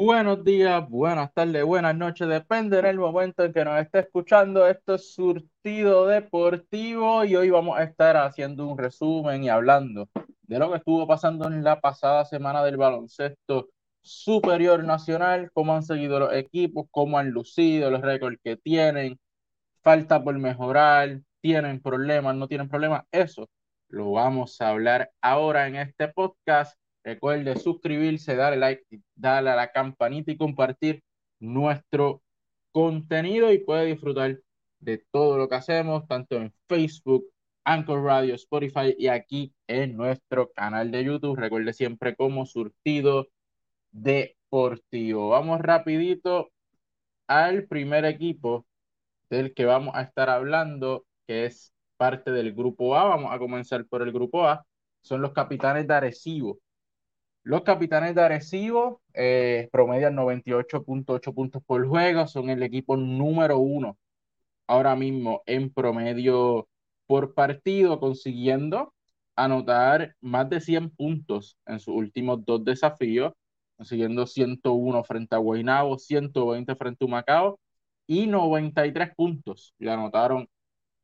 Buenos días, buenas tardes, buenas noches, depende del momento en que nos esté escuchando. Esto es Surtido Deportivo y hoy vamos a estar haciendo un resumen y hablando de lo que estuvo pasando en la pasada semana del baloncesto superior nacional, cómo han seguido los equipos, cómo han lucido, los récords que tienen, falta por mejorar, tienen problemas, no tienen problemas. Eso lo vamos a hablar ahora en este podcast. Recuerde suscribirse, darle like, darle a la campanita y compartir nuestro contenido y puede disfrutar de todo lo que hacemos, tanto en Facebook, Anchor Radio, Spotify y aquí en nuestro canal de YouTube. Recuerde siempre como surtido deportivo. Vamos rapidito al primer equipo del que vamos a estar hablando, que es parte del grupo A. Vamos a comenzar por el grupo A. Son los capitanes de Arecibo. Los capitanes de Arecibo eh, promedian 98.8 puntos por juego, son el equipo número uno ahora mismo en promedio por partido, consiguiendo anotar más de 100 puntos en sus últimos dos desafíos, consiguiendo 101 frente a Guaynabo, 120 frente a Macao y 93 puntos. Le anotaron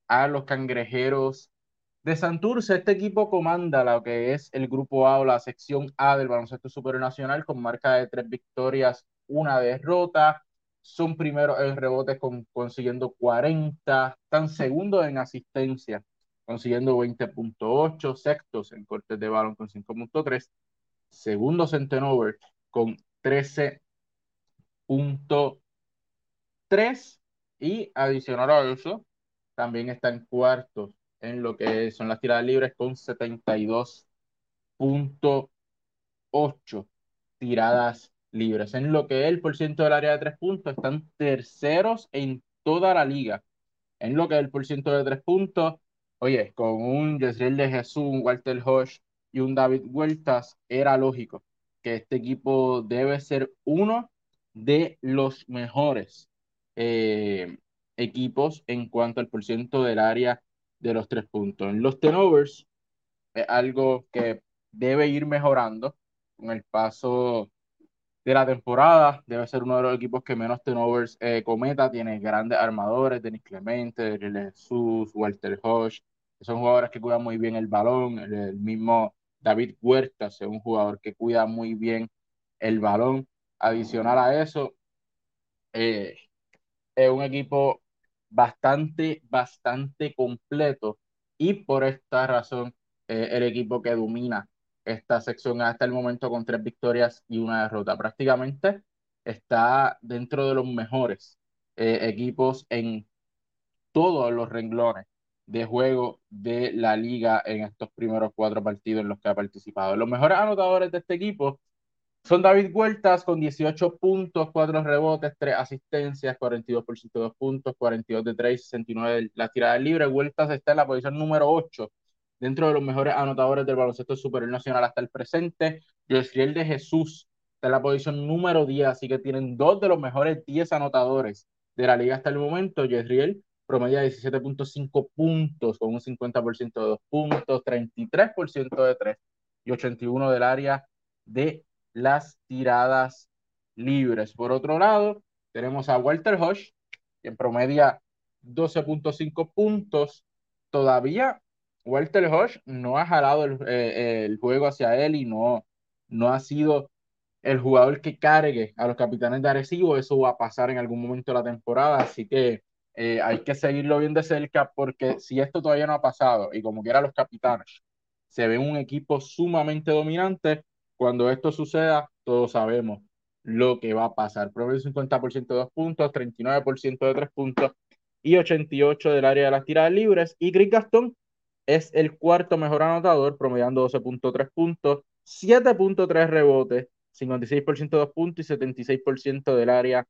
a los cangrejeros de Santurce, este equipo comanda lo que es el grupo A o la sección A del baloncesto supernacional con marca de tres victorias, una derrota. Son primeros en rebotes con, consiguiendo 40, están segundos en asistencia, consiguiendo 20.8, sextos en cortes de balón con 5.3, segundos en turnover con 13.3 y adicional a eso, también están cuartos en lo que son las tiradas libres con 72.8 tiradas libres. En lo que es el porcentaje del área de tres puntos, están terceros en toda la liga. En lo que es el porcentaje de tres puntos, oye, con un Yesriel de Jesús, un Walter Hodge y un David Huertas, era lógico que este equipo debe ser uno de los mejores eh, equipos en cuanto al porcentaje del área de los tres puntos. En los turnovers es algo que debe ir mejorando con el paso de la temporada. Debe ser uno de los equipos que menos turnovers eh, cometa. Tiene grandes armadores, Denis Clemente, Jesús, Walter Hodge, que son jugadores que cuidan muy bien el balón. El, mismo David Huerta es un jugador que cuida muy bien el balón. Adicional a eso, eh, es un equipo bastante, bastante completo y por esta razón eh, el equipo que domina esta sección hasta el momento con tres victorias y una derrota. Prácticamente está dentro de los mejores eh, equipos en todos los renglones de juego de la liga en estos primeros cuatro partidos en los que ha participado. Los mejores anotadores de este equipo son David Huertas con 18 puntos, 4 rebotes, 3 asistencias, 42% de dos puntos, 42 de 3, 69 de la tirada libre. Huertas está en la posición número 8 dentro de los mejores anotadores del baloncesto superior nacional hasta el presente. Josriel de Jesús está en la posición número 10, así que tienen dos de los mejores 10 anotadores de la liga hasta el momento. Josriel promedia 17.5 puntos con un 50% de dos puntos, 33% de 3 y 81 del área de las tiradas libres. Por otro lado, tenemos a Walter Hodge, en promedia 12.5 puntos. Todavía Walter Hodge no ha jalado eh, el, juego hacia él y no, no ha sido el jugador que cargue a los capitanes de Arecibo. Eso va a pasar en algún momento de la temporada, así que eh, hay que seguirlo bien de cerca porque si esto todavía no ha pasado y como quiera los capitanes se ven un equipo sumamente dominante, cuando esto suceda, todos sabemos lo que va a pasar. Promedio 50% de dos puntos, 39% de tres puntos y 88% del área de las tiradas libres. Y Chris Gastón es el cuarto mejor anotador, promediando 12.3 puntos, 7.3 rebotes, 56% de dos puntos y 76% del área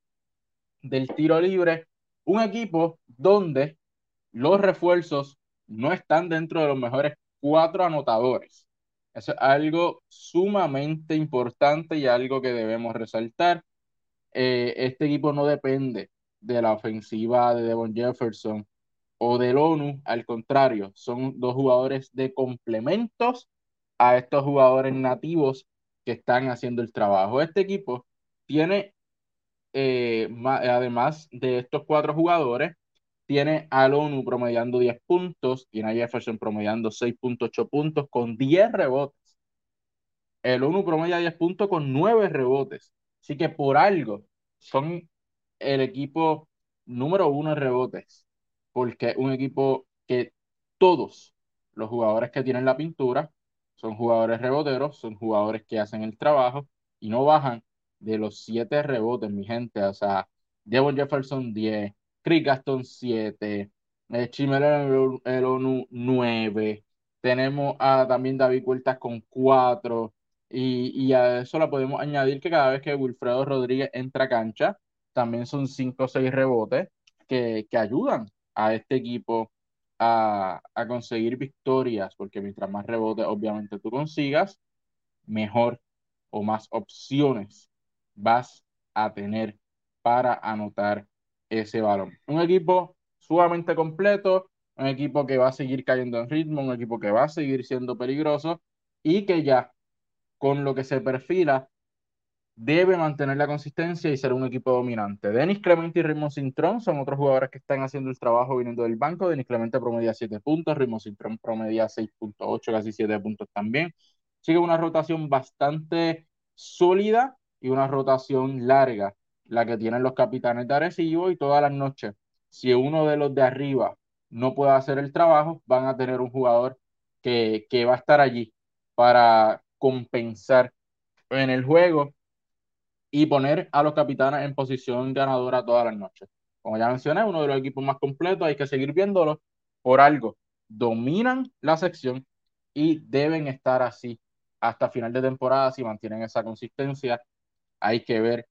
del tiro libre. Un equipo donde los refuerzos no están dentro de los mejores cuatro anotadores. Eso es algo sumamente importante y algo que debemos resaltar. Eh, este equipo no depende de la ofensiva de Devon Jefferson o del ONU, al contrario, son dos jugadores de complementos a estos jugadores nativos que están haciendo el trabajo. Este equipo tiene, eh, además de estos cuatro jugadores, tiene a ONU promediando 10 puntos, tiene a Jefferson promediando 6.8 puntos con 10 rebotes. El ONU promedia 10 puntos con 9 rebotes. Así que por algo son el equipo número uno en rebotes, porque es un equipo que todos los jugadores que tienen la pintura son jugadores reboteros, son jugadores que hacen el trabajo y no bajan de los 7 rebotes, mi gente. O sea, Devon Jefferson 10, Chris Gaston 7, eh, Chimel el ONU 9, tenemos a también David Huertas con 4, y, y, a eso la podemos añadir que cada vez que Wilfredo Rodríguez entra a cancha, también son 5 o 6 rebotes que, que ayudan a este equipo a, a, conseguir victorias, porque mientras más rebotes obviamente tú consigas, mejor o más opciones vas a tener para anotar ese balón. Un equipo sumamente completo, un equipo que va a seguir cayendo en ritmo, un equipo que va a seguir siendo peligroso y que ya con lo que se perfila debe mantener la consistencia y ser un equipo dominante. Denis Clemente y Ritmo Cintrón son otros jugadores que están haciendo el trabajo viniendo del banco. Denis Clemente promedia 7 puntos, Ritmo Cintrón promedia 6.8, casi 7 puntos también. Sigue una rotación bastante sólida y una rotación larga, la que tienen los capitanes de Arecibo y todas las noches. Si uno de los de arriba no puede hacer el trabajo, van a tener un jugador que, que va a estar allí para compensar en el juego y poner a los capitanes en posición ganadora todas las noches. Como ya mencioné, uno de los equipos más completos, hay que seguir viéndolo por algo. Dominan la sección y deben estar así hasta final de temporada si mantienen esa consistencia. Hay que ver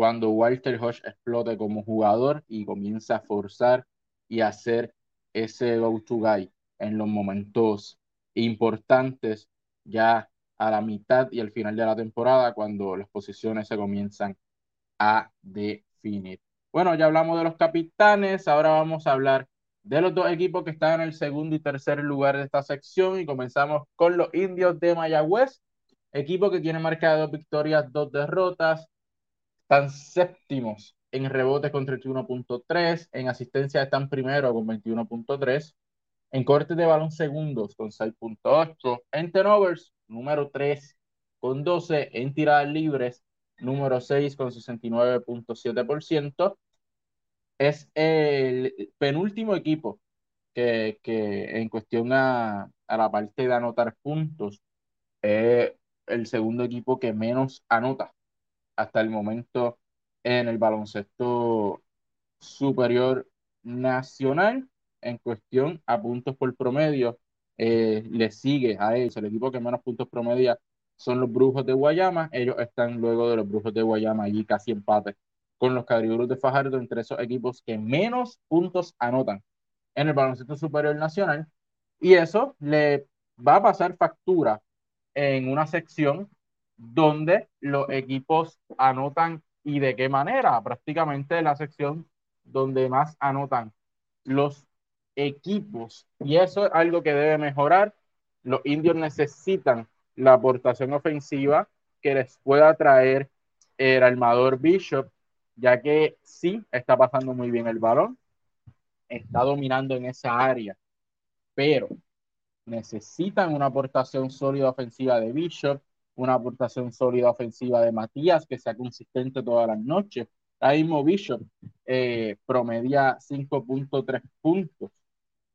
cuando Walter Hodge explote como jugador y comienza a forzar y hacer ese go-to guy en los momentos importantes ya a la mitad y al final de la temporada cuando las posiciones se comienzan a definir. Bueno, ya hablamos de los capitanes, ahora vamos a hablar de los dos equipos que están en el segundo y tercer lugar de esta sección y comenzamos con los indios de Mayagüez, equipo que tiene marca de dos victorias, dos derrotas, están séptimos en rebotes con 31.3, en asistencia están primero con 21.3, en cortes de balón segundos con 6.8, en turnovers número 3 con 12, en tiradas libres número 6 con 69.7%. Es el penúltimo equipo que, que en cuestión a, a, la parte de anotar puntos es el segundo equipo que menos anota hasta el momento en el baloncesto superior nacional en cuestión a puntos por promedio, eh, le sigue a ellos. El equipo que menos puntos promedia son los Brujos de Guayama. Ellos están luego de los Brujos de Guayama allí casi empate con los Cariburos de Fajardo entre esos equipos que menos puntos anotan en el baloncesto superior nacional. Y eso le va a pasar factura en una sección donde los equipos anotan y de qué manera. Prácticamente la sección donde más anotan los equipos. Y eso es algo que debe mejorar. Los indios necesitan la aportación ofensiva que les pueda traer el armador Bishop, ya que sí está pasando muy bien el balón, está dominando en esa área, pero necesitan una aportación sólida ofensiva de Bishop, una aportación sólida ofensiva de Matías que sea consistente todas las noches. Ahí mismo Bishop eh, promedia 5.3 puntos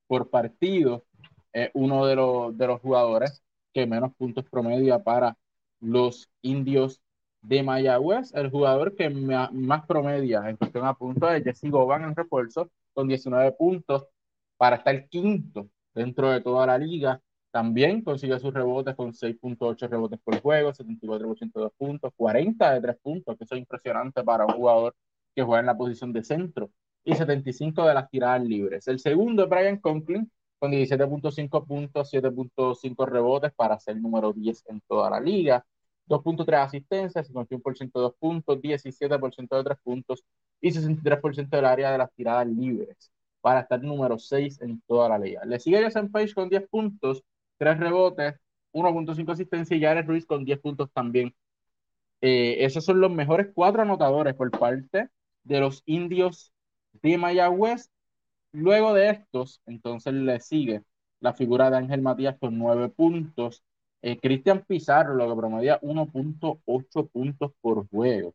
por partido, es uno de los, de los jugadores que menos puntos promedia para los indios de Mayagüez. El jugador que más promedia en cuestión a puntos es Jesse Goban en refuerzo, con 19 puntos para estar quinto dentro de toda la liga. También consigue sus rebotes con 6.8 rebotes por juego, 74% de puntos, 40 de 3 puntos, que eso es impresionante para un jugador que juega en la posición de centro y 75 de las tiradas libres. El segundo es Brian Conklin con 17.5 puntos, 7.5 rebotes para ser número 10 en toda la liga. 2.3 asistencias, 51% de 2 puntos, 17% de 3 puntos y 63% del área de las tiradas libres para estar número 6 en toda la liga. Le sigue Jason Page con 10 puntos, 3 rebotes, 1.5 asistencias y Jared Ruiz con 10 puntos también Eh, esos son los mejores cuatro anotadores por parte de los indios de Mayagüez. Luego de estos, entonces le sigue la figura de Ángel Matías con nueve puntos. Eh, Cristian Pizarro, lo que promedia 1.8 puntos por juego.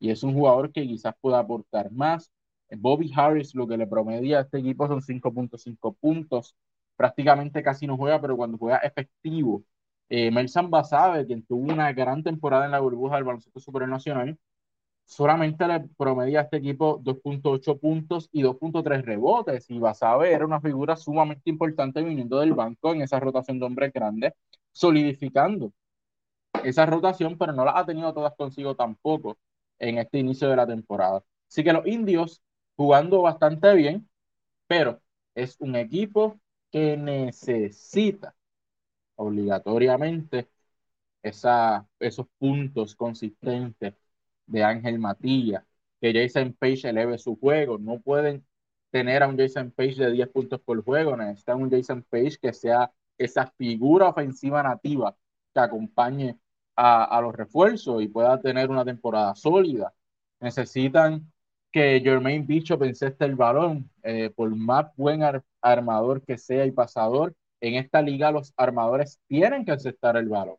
Y es un jugador que quizás pueda aportar más. Bobby Harris, lo que le promedia a este equipo son 5.5 puntos. Prácticamente casi no juega, pero cuando juega efectivo. Eh, Melsan Basabe, quien tuvo una gran temporada en la burbuja del baloncesto supernacional, solamente le promedia a este equipo 2.8 puntos y 2.3 rebotes. Y Basabe era una figura sumamente importante viniendo del banco en esa rotación de hombres grandes, solidificando esa rotación, pero no la ha tenido todas consigo tampoco en este inicio de la temporada. Así que los indios jugando bastante bien, pero es un equipo que necesita obligatoriamente esa, esos puntos consistentes de Ángel Matías, que Jason Page eleve su juego. No pueden tener a un Jason Page de 10 puntos por juego, necesitan un Jason Page que sea esa figura ofensiva nativa que acompañe a, a los refuerzos y pueda tener una temporada sólida. Necesitan que Jermaine Bishop enceste el balón, eh, por más buen armador que sea y pasador, en esta liga los armadores tienen que encestar el balón.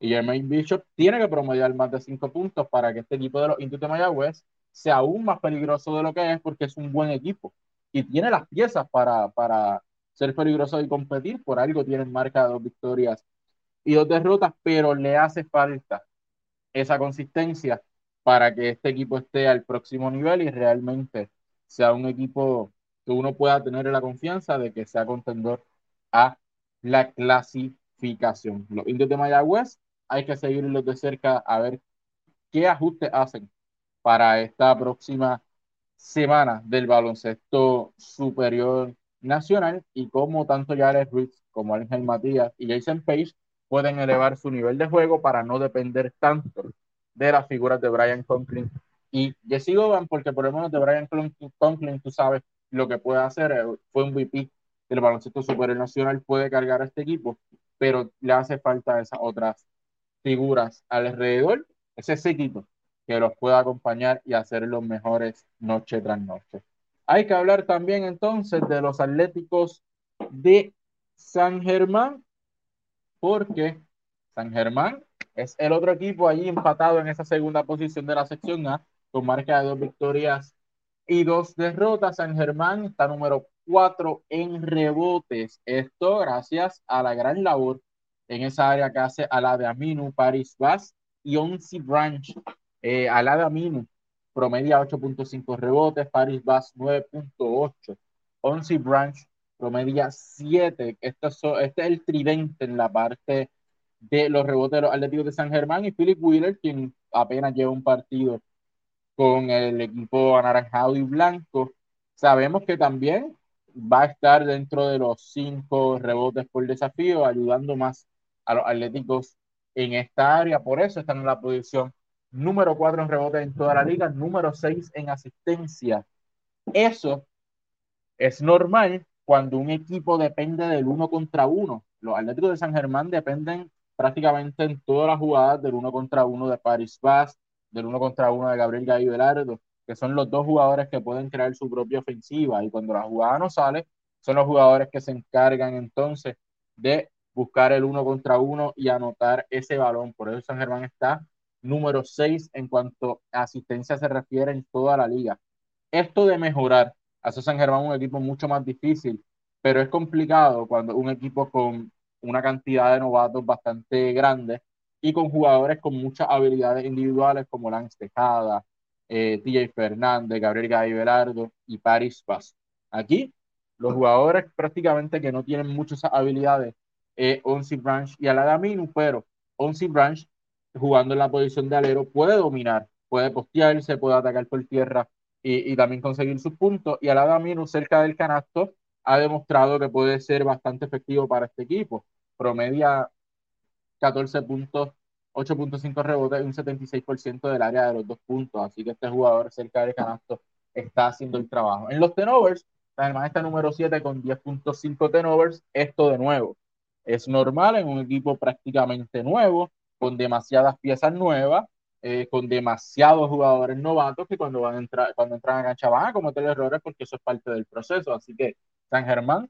Y Jermaine Bishop tiene que promediar más de 5 puntos para que este equipo de los Indios de Mayagüez sea aún más peligroso de lo que es porque es un buen equipo y tiene las piezas para, para ser peligroso y competir. Por algo tienen marca de dos victorias y dos derrotas, pero le hace falta esa consistencia para que este equipo esté al próximo nivel y realmente sea un equipo que uno pueda tener la confianza de que sea contendor a la clasificación. Los indios de Mayagüez hay que seguirlos de cerca a ver qué ajustes hacen para esta próxima semana del baloncesto superior nacional y cómo tanto Jared Ruiz como Ángel Matías y Jason Page pueden elevar su nivel de juego para no depender tanto de las figuras de Brian Conklin y Jesse Govan, porque por lo menos de Brian Conklin tú sabes lo que puede hacer, fue un VP del baloncesto superior nacional, puede cargar a este equipo, pero le hace falta esas otras figuras alrededor, ese séquito que los pueda acompañar y hacer los mejores noche tras noche. Hay que hablar también entonces de los Atléticos de San Germán, porque San Germán es el otro equipo allí empatado en esa segunda posición de la sección A, con marca de dos victorias y dos derrotas. San Germán está número cuatro en rebotes. Esto gracias a la gran labor en esa área que hace de Aminu, Paris Vaz y Onsi Branch. Eh, de Aminu promedia 8.5 rebotes, Paris Vaz 9.8, Onsi Branch promedia 7. Este es, este es el tridente en la parte de los rebotes de los Atléticos de San Germán y Philip Wheeler, quien apenas lleva un partido con el equipo anaranjado y blanco. Sabemos que también va a estar dentro de los cinco rebotes por desafío, ayudando más a los Atléticos en esta área. Por eso están en la posición número cuatro en rebotes en toda la liga, número seis en asistencia. Eso es normal cuando un equipo depende del uno contra uno. Los Atléticos de San Germán dependen prácticamente en todas las jugadas del uno contra uno de Paris Vaz, del uno contra uno de Gabriel Gallo Velardo, que son los dos jugadores que pueden crear su propia ofensiva y cuando la jugada no sale, son los jugadores que se encargan entonces de buscar el uno contra uno y anotar ese balón. Por eso San Germán está número 6 en cuanto a asistencia se refiere en toda la liga. Esto de mejorar hace San Germán un equipo mucho más difícil, pero es complicado cuando un equipo con una cantidad de novatos bastante grande y con jugadores con muchas habilidades individuales como Lance Tejada, eh, Fernández, Gabriel Gallo y Paris Paz. Aquí, los jugadores prácticamente que no tienen muchas habilidades, eh, Onsi Branch y Alagaminu, pero Onsi Branch, jugando en la posición de alero, puede dominar, puede postearse, puede atacar por tierra y, y también conseguir sus puntos. Y Alagaminu, cerca del canasto, ha demostrado que puede ser bastante efectivo para este equipo promedia 14 puntos, 8.5 rebotes y un 76% del área de los dos puntos. Así que este jugador cerca del canasto está haciendo el trabajo. En los tenovers, además está número 7 con 10.5 tenovers. Esto de nuevo es normal en un equipo prácticamente nuevo, con demasiadas piezas nuevas. eh, con demasiados jugadores novatos que cuando van a entrar, cuando entran a cancha van a cometer errores porque eso es parte del proceso. Así que San Germán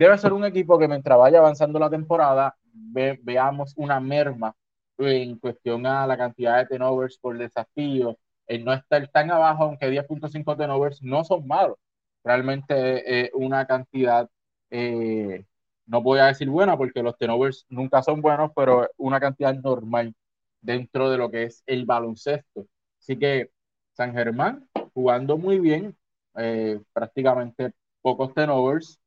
debe ser un equipo que mientras vaya avanzando la temporada veamos una merma en cuestión a la cantidad de tenovers por desafío, el no estar tan abajo, aunque 10.5 tenovers no son malos. Realmente eh, una cantidad, eh, no voy a decir buena porque los tenovers nunca son buenos, pero una cantidad normal dentro de lo que es el baloncesto. Así que San Germán jugando muy bien, eh, prácticamente pocos tenovers,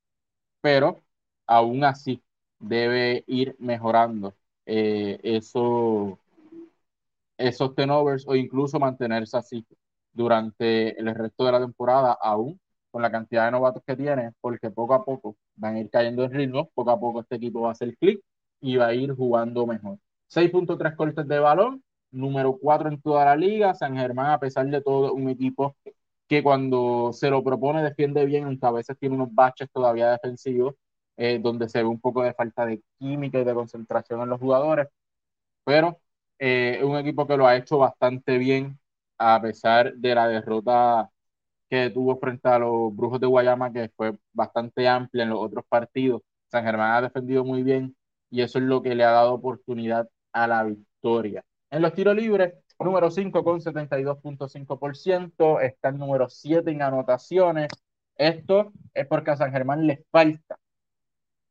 pero aún así debe ir mejorando eh, eso, esos tenovers o incluso mantenerse así durante el resto de la temporada, aún con la cantidad de novatos que tiene, porque poco a poco van a ir cayendo en ritmo, poco a poco este equipo va a hacer clic y va a ir jugando mejor. 6.3 cortes de balón, número 4 en toda la liga. San Germán, a pesar de todo, un equipo que cuando se lo propone defiende bien, aunque a veces tiene unos baches todavía defensivos, eh, donde se ve un poco de falta de química y de concentración en los jugadores. Pero eh, es un equipo que lo ha hecho bastante bien, a pesar de la derrota que tuvo frente a los Brujos de Guayama, que fue bastante amplia en los otros partidos. San Germán ha defendido muy bien y eso es lo que le ha dado oportunidad a la victoria. En los tiros libres, número 5 con 72.5%, está el número 7 en anotaciones. Esto es porque a San Germán le falta,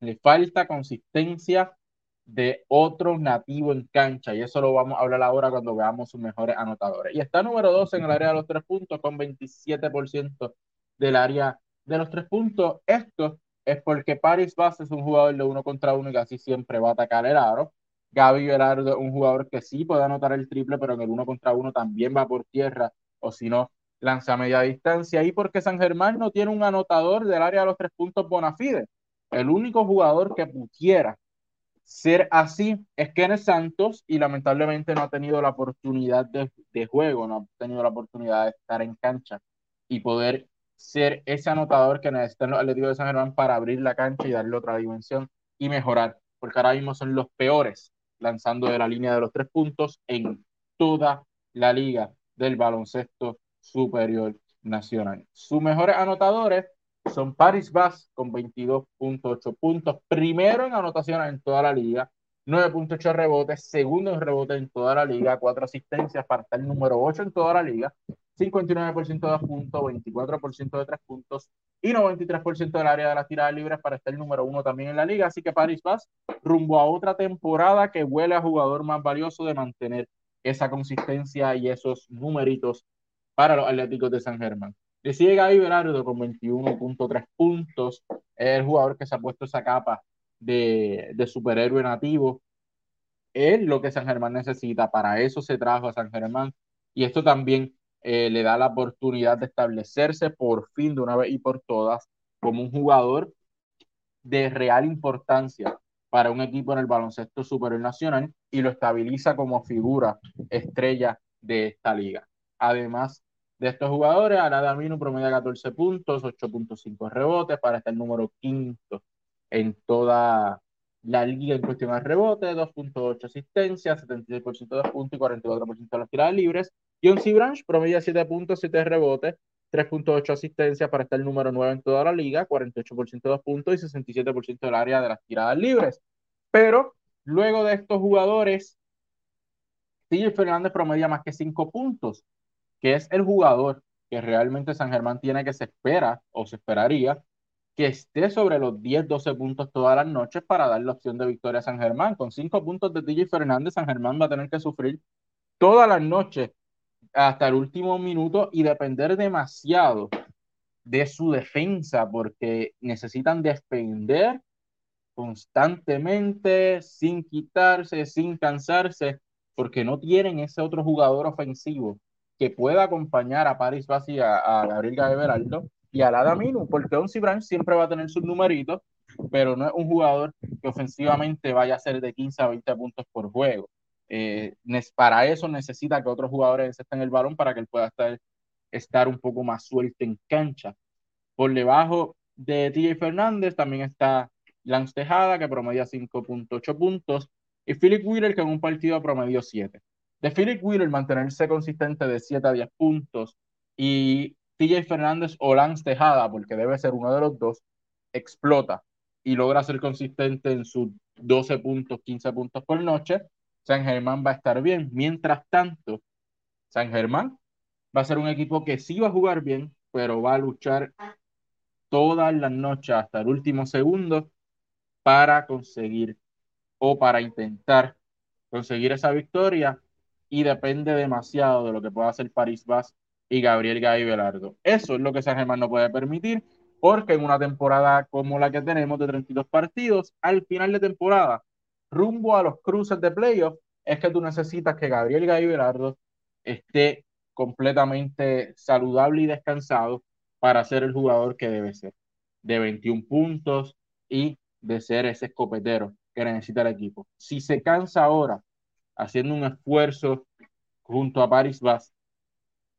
le falta consistencia de otro nativo en cancha y eso lo vamos a hablar ahora cuando veamos sus mejores anotadores. Y está número 2 en el área de los tres puntos con 27% del área de los tres puntos. Esto es porque Paris Bass es un jugador de uno contra uno y casi siempre va a atacar el aro. Gaby Velardo, un jugador que sí puede anotar el triple, pero en el uno contra uno también va por tierra, o si no, lanza a media distancia. Y porque San Germán no tiene un anotador del área de los tres puntos Bonafide. El único jugador que pudiera ser así es Kenneth Santos y lamentablemente no ha tenido la oportunidad de, de juego, no ha tenido la oportunidad de estar en cancha y poder ser ese anotador que necesitan los Atléticos de San Germán para abrir la cancha y darle otra dimensión y mejorar, porque ahora mismo son los peores lanzando de la línea de los tres puntos en toda la liga del baloncesto superior nacional. Sus mejores anotadores son Paris Bass con 22.8 puntos, primero en anotaciones en toda la liga, 9.8 rebotes, segundo en rebotes en toda la liga, cuatro asistencias para estar número 8 en toda la liga, 59% de puntos, 24% de tres puntos y 93% del área de las tiradas libres para estar el número uno también en la liga. Así que Paris Bass rumbo a otra temporada que huele a jugador más valioso de mantener esa consistencia y esos numeritos para los Atléticos de San Germán. Le sigue Gaby Velardo con 21.3 puntos. Es el jugador que se ha puesto esa capa de, de superhéroe nativo. Es lo que San Germán necesita. Para eso se trajo a San Germán. Y esto también eh, le da la oportunidad de establecerse por fin de una vez y por todas como un jugador de real importancia para un equipo en el baloncesto superior nacional y lo estabiliza como figura estrella de esta liga. Además de estos jugadores, Arada Minu promedia 14 puntos, 8.5 rebotes para estar número quinto en toda la liga en cuestión de rebote, 2.8 asistencias, 76% de puntos y 44% de las tiradas libres. John C. Branch promedia 7 puntos, 7 rebotes, 3.8 asistencias para estar el número 9 en toda la liga, 48% de puntos y 67% del área de las tiradas libres. Pero luego de estos jugadores, TJ Fernández promedia más que 5 puntos, que es el jugador que realmente San Germán tiene que se espera o se esperaría que esté sobre los 10, 12 puntos todas las noches para dar la opción de victoria a San Germán. Con 5 puntos de TJ Fernández, San Germán va a tener que sufrir todas las noches hasta el último minuto y depender demasiado de su defensa porque necesitan defender constantemente, sin quitarse, sin cansarse, porque no tienen ese otro jugador ofensivo que pueda acompañar a Paris Bassi, a, a Gabriel Gaberaldo y a Lada Minu, porque Onsi Branch siempre va a tener sus numeritos, pero no es un jugador que ofensivamente vaya a ser de 15 a 20 puntos por juego. Eh, para eso necesita que otros jugadores estén el balón para que él pueda estar, estar un poco más suelto en cancha. Por debajo de TJ Fernández también está Lance Tejada, que promedia 5.8 puntos, y Philip Wheeler, que en un partido promedió 7. de Philip Wheeler mantenerse consistente de 7 a 10 puntos y TJ Fernández o Lance Tejada, porque debe ser uno de los dos, explota y logra ser consistente en sus 12 puntos, 15 puntos por noche, San Germán va a estar bien. Mientras tanto, San Germán va a ser un equipo que sí va a jugar bien, pero va a luchar todas las noches hasta el último segundo para conseguir o para intentar conseguir esa victoria y depende demasiado de lo que pueda hacer París Vaz y Gabriel Gay Velardo. Eso es lo que San Germán no puede permitir porque en una temporada como la que tenemos de 32 partidos, al final de temporada, rumbo a los cruces de playoff, es que tú necesitas que Gabriel Gay Velardo esté completamente saludable y descansado para ser el jugador que debe ser, de 21 puntos y de ser ese escopetero que necesita el equipo. Si se cansa ahora haciendo un esfuerzo junto a Paris Bass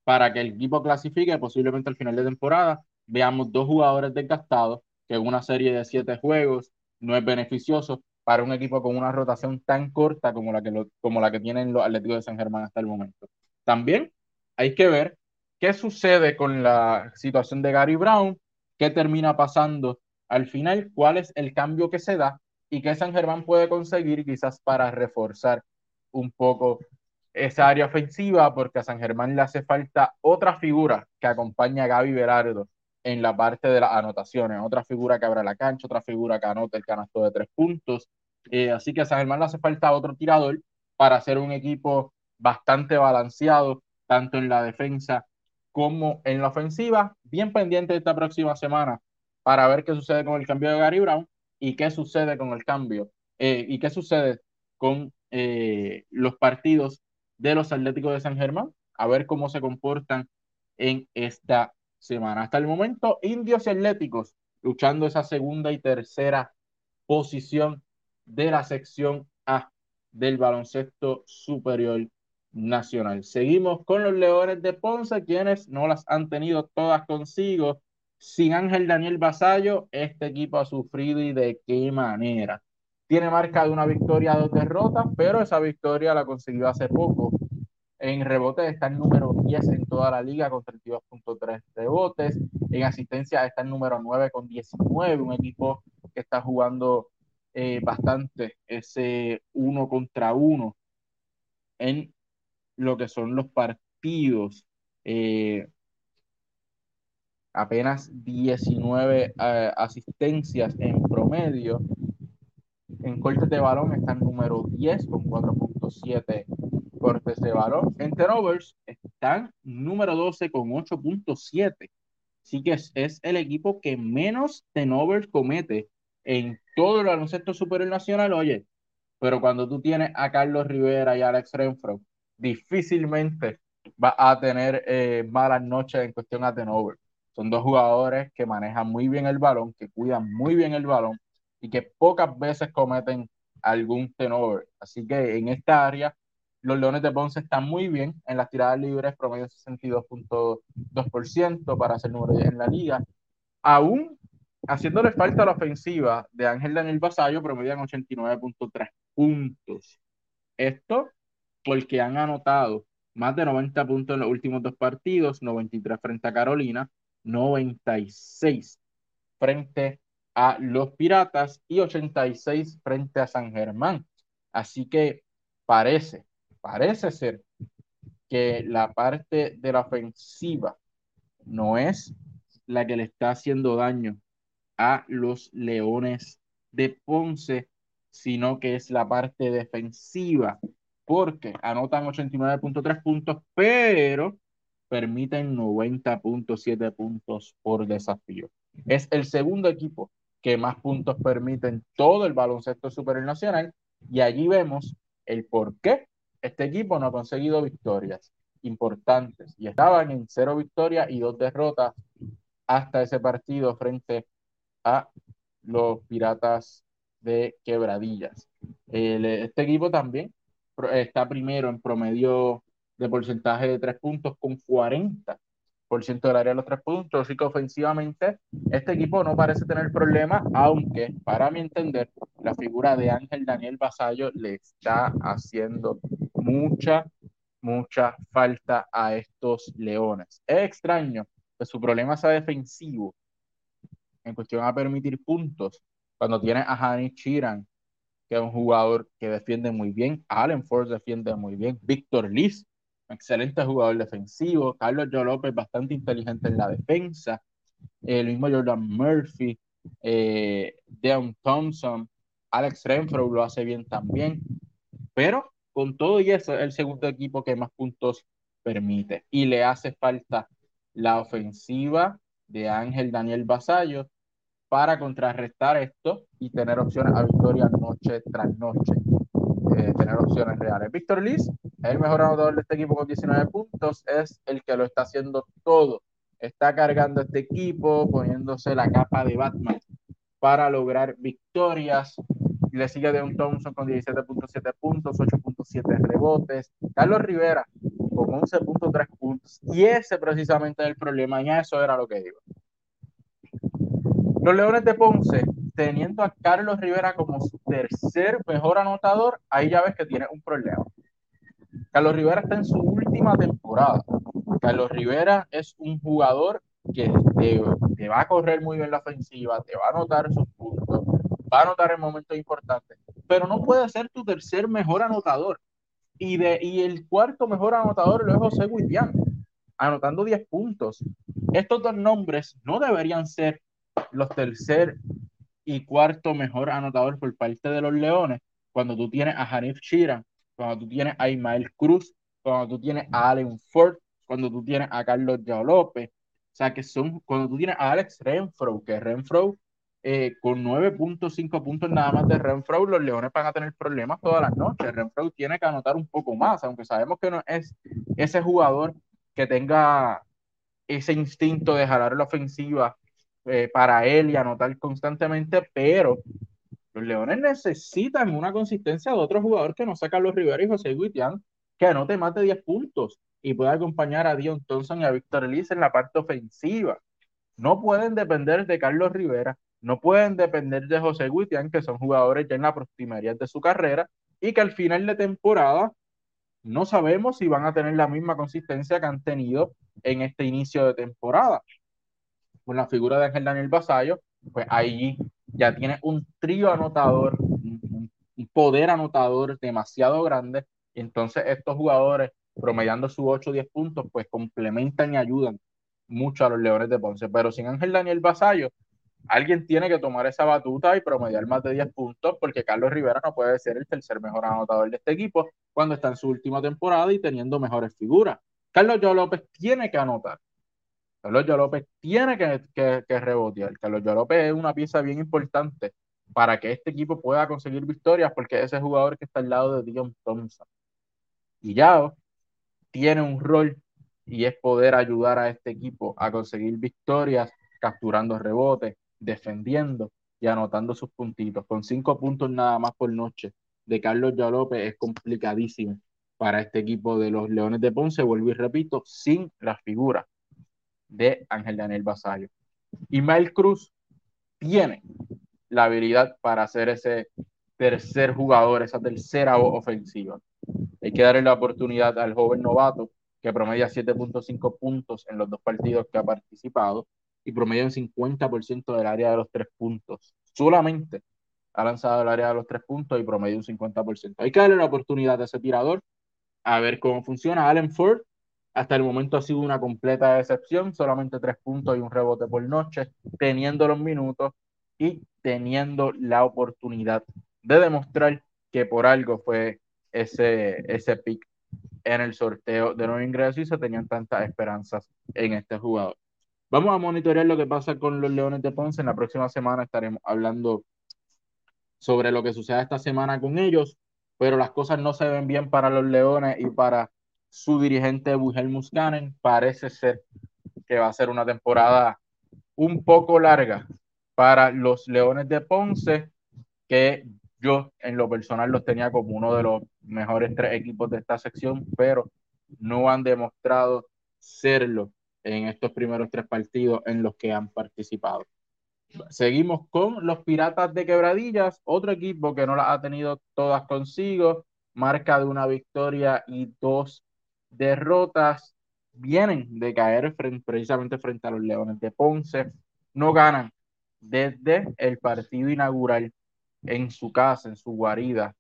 para que el equipo clasifique posiblemente al final de temporada, veamos dos jugadores desgastados, que en una serie de siete juegos no es beneficioso para un equipo con una rotación tan corta como la que, como la que tienen los Atléticos de San Germán hasta el momento. También hay que ver qué sucede con la situación de Gary Brown, qué termina pasando al final, cuál es el cambio que se da y qué San Germán puede conseguir quizás para reforzar un poco esa área ofensiva, porque a San Germán le hace falta otra figura que acompaña a Gaby Berardo en la parte de las anotaciones, otra figura que abra la cancha, otra figura que anote el canasto de tres puntos. Eh, así que a San Germán le hace falta otro tirador para hacer un equipo bastante balanceado, tanto en la defensa como en la ofensiva. Bien pendiente esta próxima semana para ver qué sucede con el cambio de Gary Brown y qué sucede con el cambio eh, y qué sucede con eh, los partidos de los Atléticos de San Germán, a ver cómo se comportan en esta semana. Hasta el momento, Indios y Atléticos luchando esa segunda y tercera posición de la sección A del baloncesto superior nacional. Seguimos con los Leones de Ponce, quienes no las han tenido todas consigo. Sin Ángel Daniel Basallo, este equipo ha sufrido y de qué manera. Tiene marca de una victoria, dos derrotas, pero esa victoria la consiguió hace poco en rebotes está el número 10 en toda la liga con 32.3 rebotes. En asistencia está el número 9 con 19, un equipo que está jugando eh, bastante ese uno contra uno en lo que son los partidos. Eh, apenas 19 eh, asistencias en promedio. En cortes de balón está el número 10 con 4.7 cortes de balón. En turnovers están número 12 con 8.7. Así que es, es, el equipo que menos turnovers comete en todo el baloncesto superior nacional. Oye, pero cuando tú tienes a Carlos Rivera y a Alex Renfro, difícilmente va a tener eh, malas noches en cuestión a turnovers. Son dos jugadores que manejan muy bien el balón, que cuidan muy bien el balón y que pocas veces cometen algún turnover. Así que en esta área los Leones de Ponce están muy bien en las tiradas libres, promedio 62.2% para ser número 10 en la liga. Aún haciéndole falta a la ofensiva de Ángel Daniel Basayo, promedian 89.3 puntos. Esto porque han anotado más de 90 puntos en los últimos dos partidos, 93 frente a Carolina, 96 frente a los Piratas y 86 frente a San Germán. Así que parece parece ser que la parte de la ofensiva no es la que le está haciendo daño a los Leones de Ponce, sino que es la parte defensiva, porque anotan 89.3 puntos, pero permiten 90.7 puntos por desafío. Es el segundo equipo que más puntos permiten todo el baloncesto nacional y allí vemos el por qué este equipo no ha conseguido victorias importantes y estaban en cero victorias y dos derrotas hasta ese partido frente a los Piratas de Quebradillas. este equipo también está primero en promedio de porcentaje de tres puntos con 40% del área de los tres puntos, así que ofensivamente este equipo no parece tener problemas, aunque para mi entender la figura de Ángel Daniel Basallo le está haciendo mucha mucha falta a estos Leones. Es extraño que su problema sea defensivo en cuestión a permitir puntos cuando tiene a Hanny Chiran, que es un jugador que defiende muy bien, Allen Ford defiende muy bien, Víctor Liz, excelente jugador defensivo, Carlos Joe López bastante inteligente en la defensa, el mismo Jordan Murphy, eh, Deon Thompson, Alex Renfro lo hace bien también, pero con todo y eso es el segundo equipo que más puntos permite y le hace falta la ofensiva de Ángel Daniel Basallo para contrarrestar esto y tener opciones a victoria noche tras noche, eh, tener opciones reales. Víctor Liz el mejor anotador de este equipo con 19 puntos, es el que lo está haciendo todo, está cargando este equipo, poniéndose la capa de Batman para lograr victorias. Le sigue Deon Thompson con 17.7 puntos, 8.7 rebotes. Carlos Rivera con 11.3 puntos. Y ese precisamente es el problema, y eso era lo que digo. Los Leones de Ponce, teniendo a Carlos Rivera como su tercer mejor anotador, ahí ya ves que tiene un problema. Carlos Rivera está en su última temporada. Carlos Rivera es un jugador que te, va a correr muy bien la ofensiva, te va a anotar sus puntos, va a anotar en momentos importantes, pero no puede ser tu tercer mejor anotador. Y, el cuarto mejor anotador lo es José Guitián, anotando 10 puntos. Estos dos nombres no deberían ser los tercer y cuarto mejor anotador por parte de los Leones, cuando tú tienes a Hanif Sheeran, cuando tú tienes a Ismael Cruz, cuando tú tienes a Allen Ford, cuando tú tienes a Carlos Yao López, o sea, que son, cuando tú tienes a Alex Renfro, que Renfro eh, con 9.5 puntos nada más de Renfro, los Leones van a tener problemas todas las noches. Renfro tiene que anotar un poco más, aunque sabemos que no es ese jugador que tenga ese instinto de jalar la ofensiva eh, para él y anotar constantemente, pero los Leones necesitan una consistencia de otro jugador que no sea Carlos Rivera y José Guitián, que anote más de 10 puntos y pueda acompañar a Dion Thompson y a Víctor Liz en la parte ofensiva. No pueden depender de Carlos Rivera, no pueden depender de José Guitián, que son jugadores ya en la proximidad de su carrera y que al final de temporada no sabemos si van a tener la misma consistencia que han tenido en este inicio de temporada con la figura de Ángel Daniel Basayo, pues ahí ya tiene un trío anotador, un, poder anotador demasiado grande. Entonces estos jugadores, promediando sus 8 o 10 puntos, pues complementan y ayudan mucho a los Leones de Ponce. Pero sin Ángel Daniel Basayo, alguien tiene que tomar esa batuta y promediar más de 10 puntos, porque Carlos Rivera no puede ser el tercer mejor anotador de este equipo cuando está en su última temporada y teniendo mejores figuras. Carlos Joe López tiene que anotar. Carlos López tiene que, rebotear. Carlos López es una pieza bien importante para que este equipo pueda conseguir victorias porque es ese jugador que está al lado de Dion Thompson. Y Yao tiene un rol y es poder ayudar a este equipo a conseguir victorias, capturando rebotes, defendiendo y anotando sus puntitos. Con cinco puntos nada más por noche de Carlos López es complicadísimo para este equipo de los Leones de Ponce. Vuelvo y repito, sin la figura de Ángel Daniel Basayo. Mael Cruz tiene la habilidad para ser ese tercer jugador, esa tercera ofensiva. Hay que darle la oportunidad al joven novato que promedia 7.5 puntos en los dos partidos que ha participado y promedia un 50% del área de los tres puntos. Solamente ha lanzado el área de los tres puntos y promedia un 50%. Hay que darle la oportunidad a ese tirador a ver cómo funciona. Allen Ford hasta el momento ha sido una completa decepción, solamente tres puntos y un rebote por noche, teniendo los minutos y teniendo la oportunidad de demostrar que por algo fue ese, ese pick en el sorteo de nuevo ingreso y se tenían tantas esperanzas en este jugador. Vamos a monitorear lo que pasa con los Leones de Ponce. En la próxima semana estaremos hablando sobre lo que suceda esta semana con ellos, pero las cosas no se ven bien para los Leones y para su dirigente Wilhelm Muscanen. Parece ser que va a ser una temporada un poco larga para los Leones de Ponce, que yo en lo personal los tenía como uno de los mejores tres equipos de esta sección, pero no han demostrado serlo en estos primeros tres partidos en los que han participado. Seguimos con los Piratas de Quebradillas, otro equipo que no las ha tenido todas consigo, marca de una victoria y dos derrotas vienen de caer precisamente frente a los Leones de Ponce. No ganan desde el partido inaugural en su casa, en su guarida,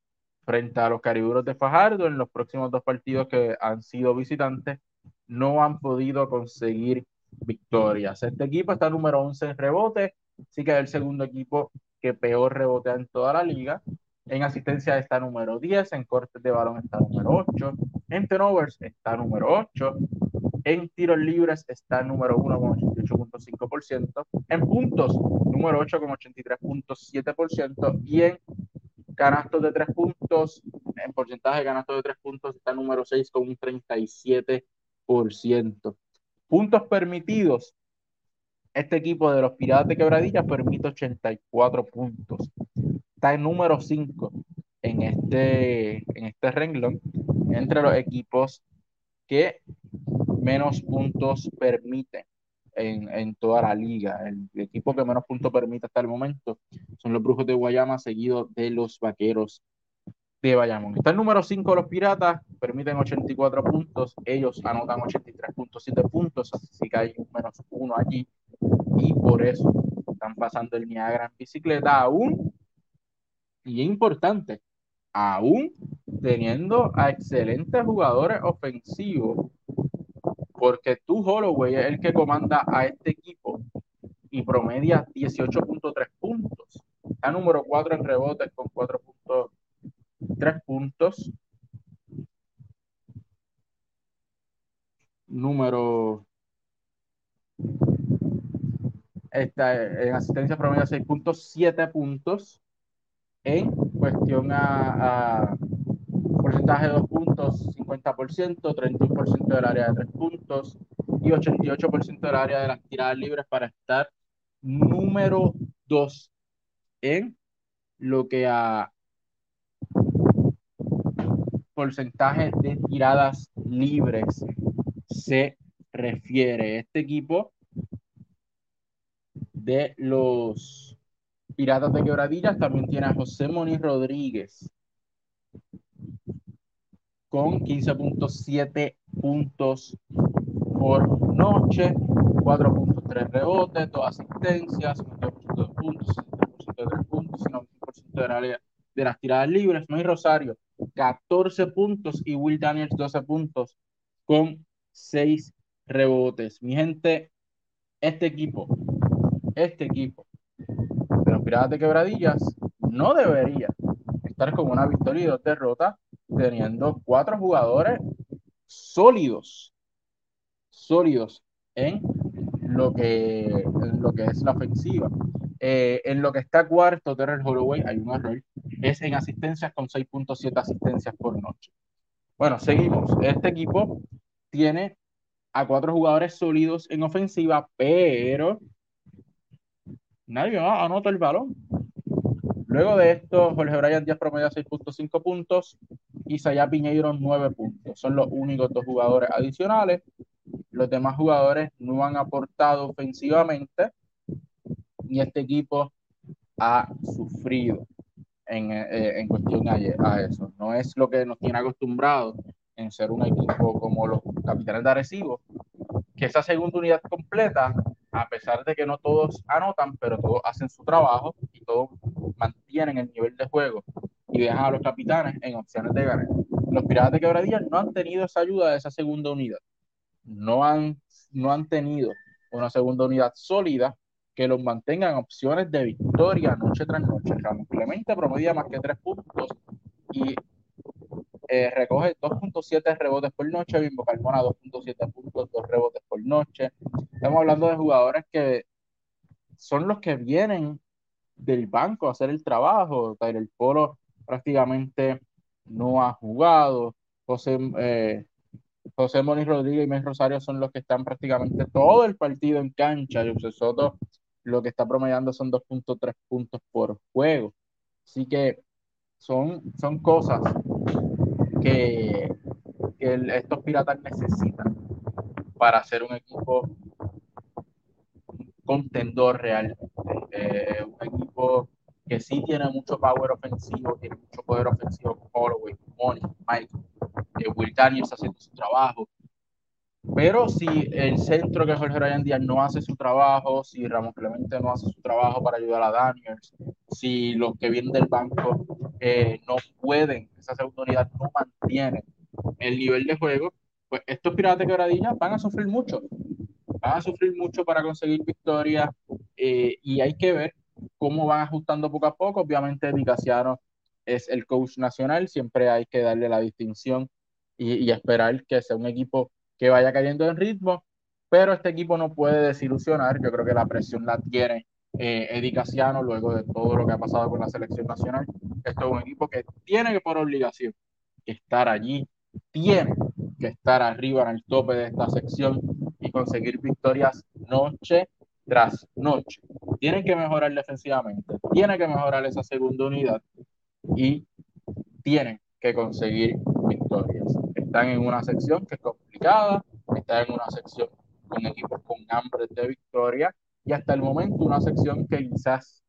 frente a los Cariburos de Fajardo. En los próximos dos partidos que han sido visitantes, no han podido conseguir victorias. Este equipo está número 11 en rebote, sí que es el segundo equipo que peor rebotea en toda la liga. En asistencia está número 10, en cortes de balón está número 8, en turnovers está número 8, en tiros libres está número 1 con 88.5%, en puntos número 8 con 83.7% y en canastos de 3 puntos, en porcentaje de canastos de 3 puntos está número 6 con un 37%. Puntos permitidos. Este equipo de los Piratas de Quebradillas permite 84 puntos está en número 5 en este, en este renglón entre los equipos que menos puntos permiten en, en, toda la liga. El equipo que menos puntos permite hasta el momento son los Brujos de Guayama, seguido de los Vaqueros de Bayamón. Está el número 5 los Piratas, permiten 84 puntos, ellos anotan 83.7 puntos, así que hay un menos uno allí, y por eso están pasando el Niagara en bicicleta aún y es importante, aún teniendo a excelentes jugadores ofensivos, porque tú, Holloway, es el que comanda a este equipo y promedia 18.3 puntos. Está número 4 en rebotes con 4.3 puntos. Número está en asistencia promedio 6.7 puntos en cuestión a, porcentaje de dos puntos, 50%, 31% del área de tres puntos y 88% del área de las tiradas libres para estar número dos en lo que a porcentaje de tiradas libres se refiere. Este equipo de los Piratas de Quebradillas también tiene a José Moni Rodríguez con 15.7 puntos por noche, 4.3 rebotes, 2 asistencias, 50% de puntos, 60% de 3 puntos y 90% de, la, de las tiradas libres. Noy Rosario, 14 puntos y Will Daniels, 12 puntos con 6 rebotes. Mi gente, este equipo, este equipo Piratas de Quebradillas no debería estar con una victoria y dos derrotas, teniendo cuatro jugadores sólidos, sólidos en lo que, lo que es la ofensiva. Eh, en lo que está cuarto, Terrell Holloway, hay un error, es en asistencias con 6.7 asistencias por noche. Bueno, seguimos. Este equipo tiene a cuatro jugadores sólidos en ofensiva, pero nadie anota el balón. Luego de esto, Jorge Bryan Díaz promedia 6.5 puntos y Sayá Piñeiro 9 puntos. Son los únicos dos jugadores adicionales. Los demás jugadores no han aportado ofensivamente y este equipo ha sufrido en, eh, en cuestión a, a, eso. No es lo que nos tiene acostumbrados en ser un equipo como los Capitanes de Arecibo, que esa segunda unidad completa a pesar de que no todos anotan, pero todos hacen su trabajo y todos mantienen el nivel de juego y dejan a los capitanes en opciones de ganar. Los Piratas de Quebradillas no han tenido esa ayuda de esa segunda unidad. No han, no han tenido una segunda unidad sólida que los mantenga en opciones de victoria noche tras noche. Ramos Clemente promedia más que tres puntos y eh, recoge 2.7 rebotes por noche, Bimbo Carmona 2.7 puntos, 2 rebotes por noche. Estamos hablando de jugadores que son los que vienen del banco a hacer el trabajo. El Polo prácticamente no ha jugado. José, eh, José Moniz Rodríguez y Mes Rosario son los que están prácticamente todo el partido en cancha. José Soto lo que está promediando son 2.3 puntos por juego. Así que son, son cosas que, estos piratas necesitan para ser un equipo contendor real. Eh, un equipo que sí tiene mucho power ofensivo, tiene mucho poder ofensivo con Holloway, Money, Mike, eh, Will Daniels haciendo su trabajo. Pero si el centro que Jorge Ryan Díaz no hace su trabajo, si Ramón Clemente no hace su trabajo para ayudar a Daniels, si los que vienen del banco eh, no pueden, esa segunda unidad no mantiene el nivel de juego, pues estos Piratas de Quebradilla van a sufrir mucho. Van a sufrir mucho para conseguir victorias eh, y hay que ver cómo van ajustando poco a poco. Obviamente, Dicasiano es el coach nacional, siempre hay que darle la distinción y, esperar que sea un equipo que vaya cayendo en ritmo, pero este equipo no puede desilusionar. Yo creo que la presión la tiene eh, Eddie luego de todo lo que ha pasado con la selección nacional. Esto es un equipo que tiene que por obligación estar allí, tiene que estar arriba en el tope de esta sección y conseguir victorias noche tras noche. Tienen que mejorar defensivamente, tienen que mejorar esa segunda unidad y tienen que conseguir victorias. Están en una sección que es complicada, están en una sección con equipos con hambre de victoria y hasta el momento una sección que quizás,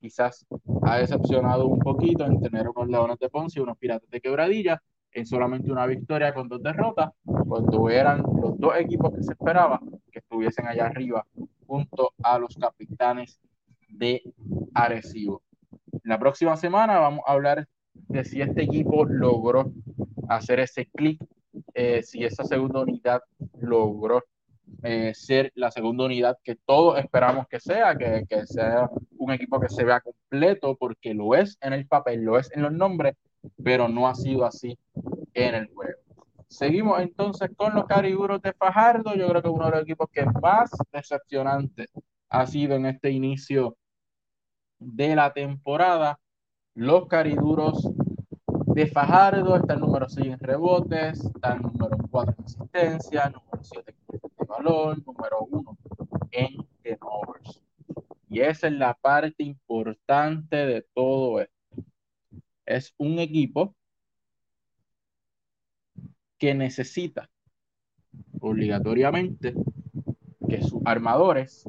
quizás ha decepcionado un poquito en tener unos Leones de Ponce y unos Piratas de Quebradilla en solamente una victoria con dos derrotas, cuando eran los dos equipos que se esperaba que estuviesen allá arriba junto a los capitanes de Arecibo. La próxima semana vamos a hablar de si este equipo logró hacer ese clic, eh, si esa segunda unidad logró eh, ser la segunda unidad que todos esperamos que sea, que, que, sea un equipo que se vea completo, porque lo es en el papel, lo es en los nombres, pero no ha sido así en el juego. Seguimos entonces con los cariburos de Fajardo. Yo creo que uno de los equipos que más decepcionante ha sido en este inicio de la temporada. Los cariduros de Fajardo está el número 6 en rebotes, está el número 4 en asistencia, número 7 número 1 en turnovers. Y esa es la parte importante de todo esto. Es un equipo que necesita obligatoriamente que sus armadores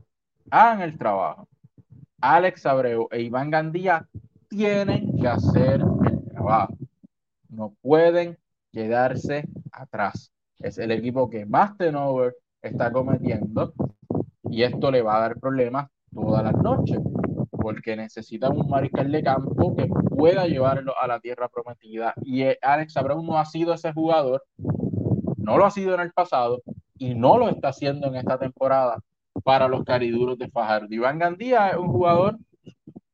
hagan el trabajo. Alex Abreu e Iván Gandía tienen que hacer el trabajo. No pueden quedarse atrás. Es el equipo que más turnover está cometiendo y esto le va a dar problemas todas las noches porque necesitan un mariscal de campo que pueda llevarlo a la tierra prometida. Y eh, Alex Abreu no ha sido ese jugador, no lo ha sido en el pasado y no lo está haciendo en esta temporada para los cariduros de Fajardo. Iván Gandía es un jugador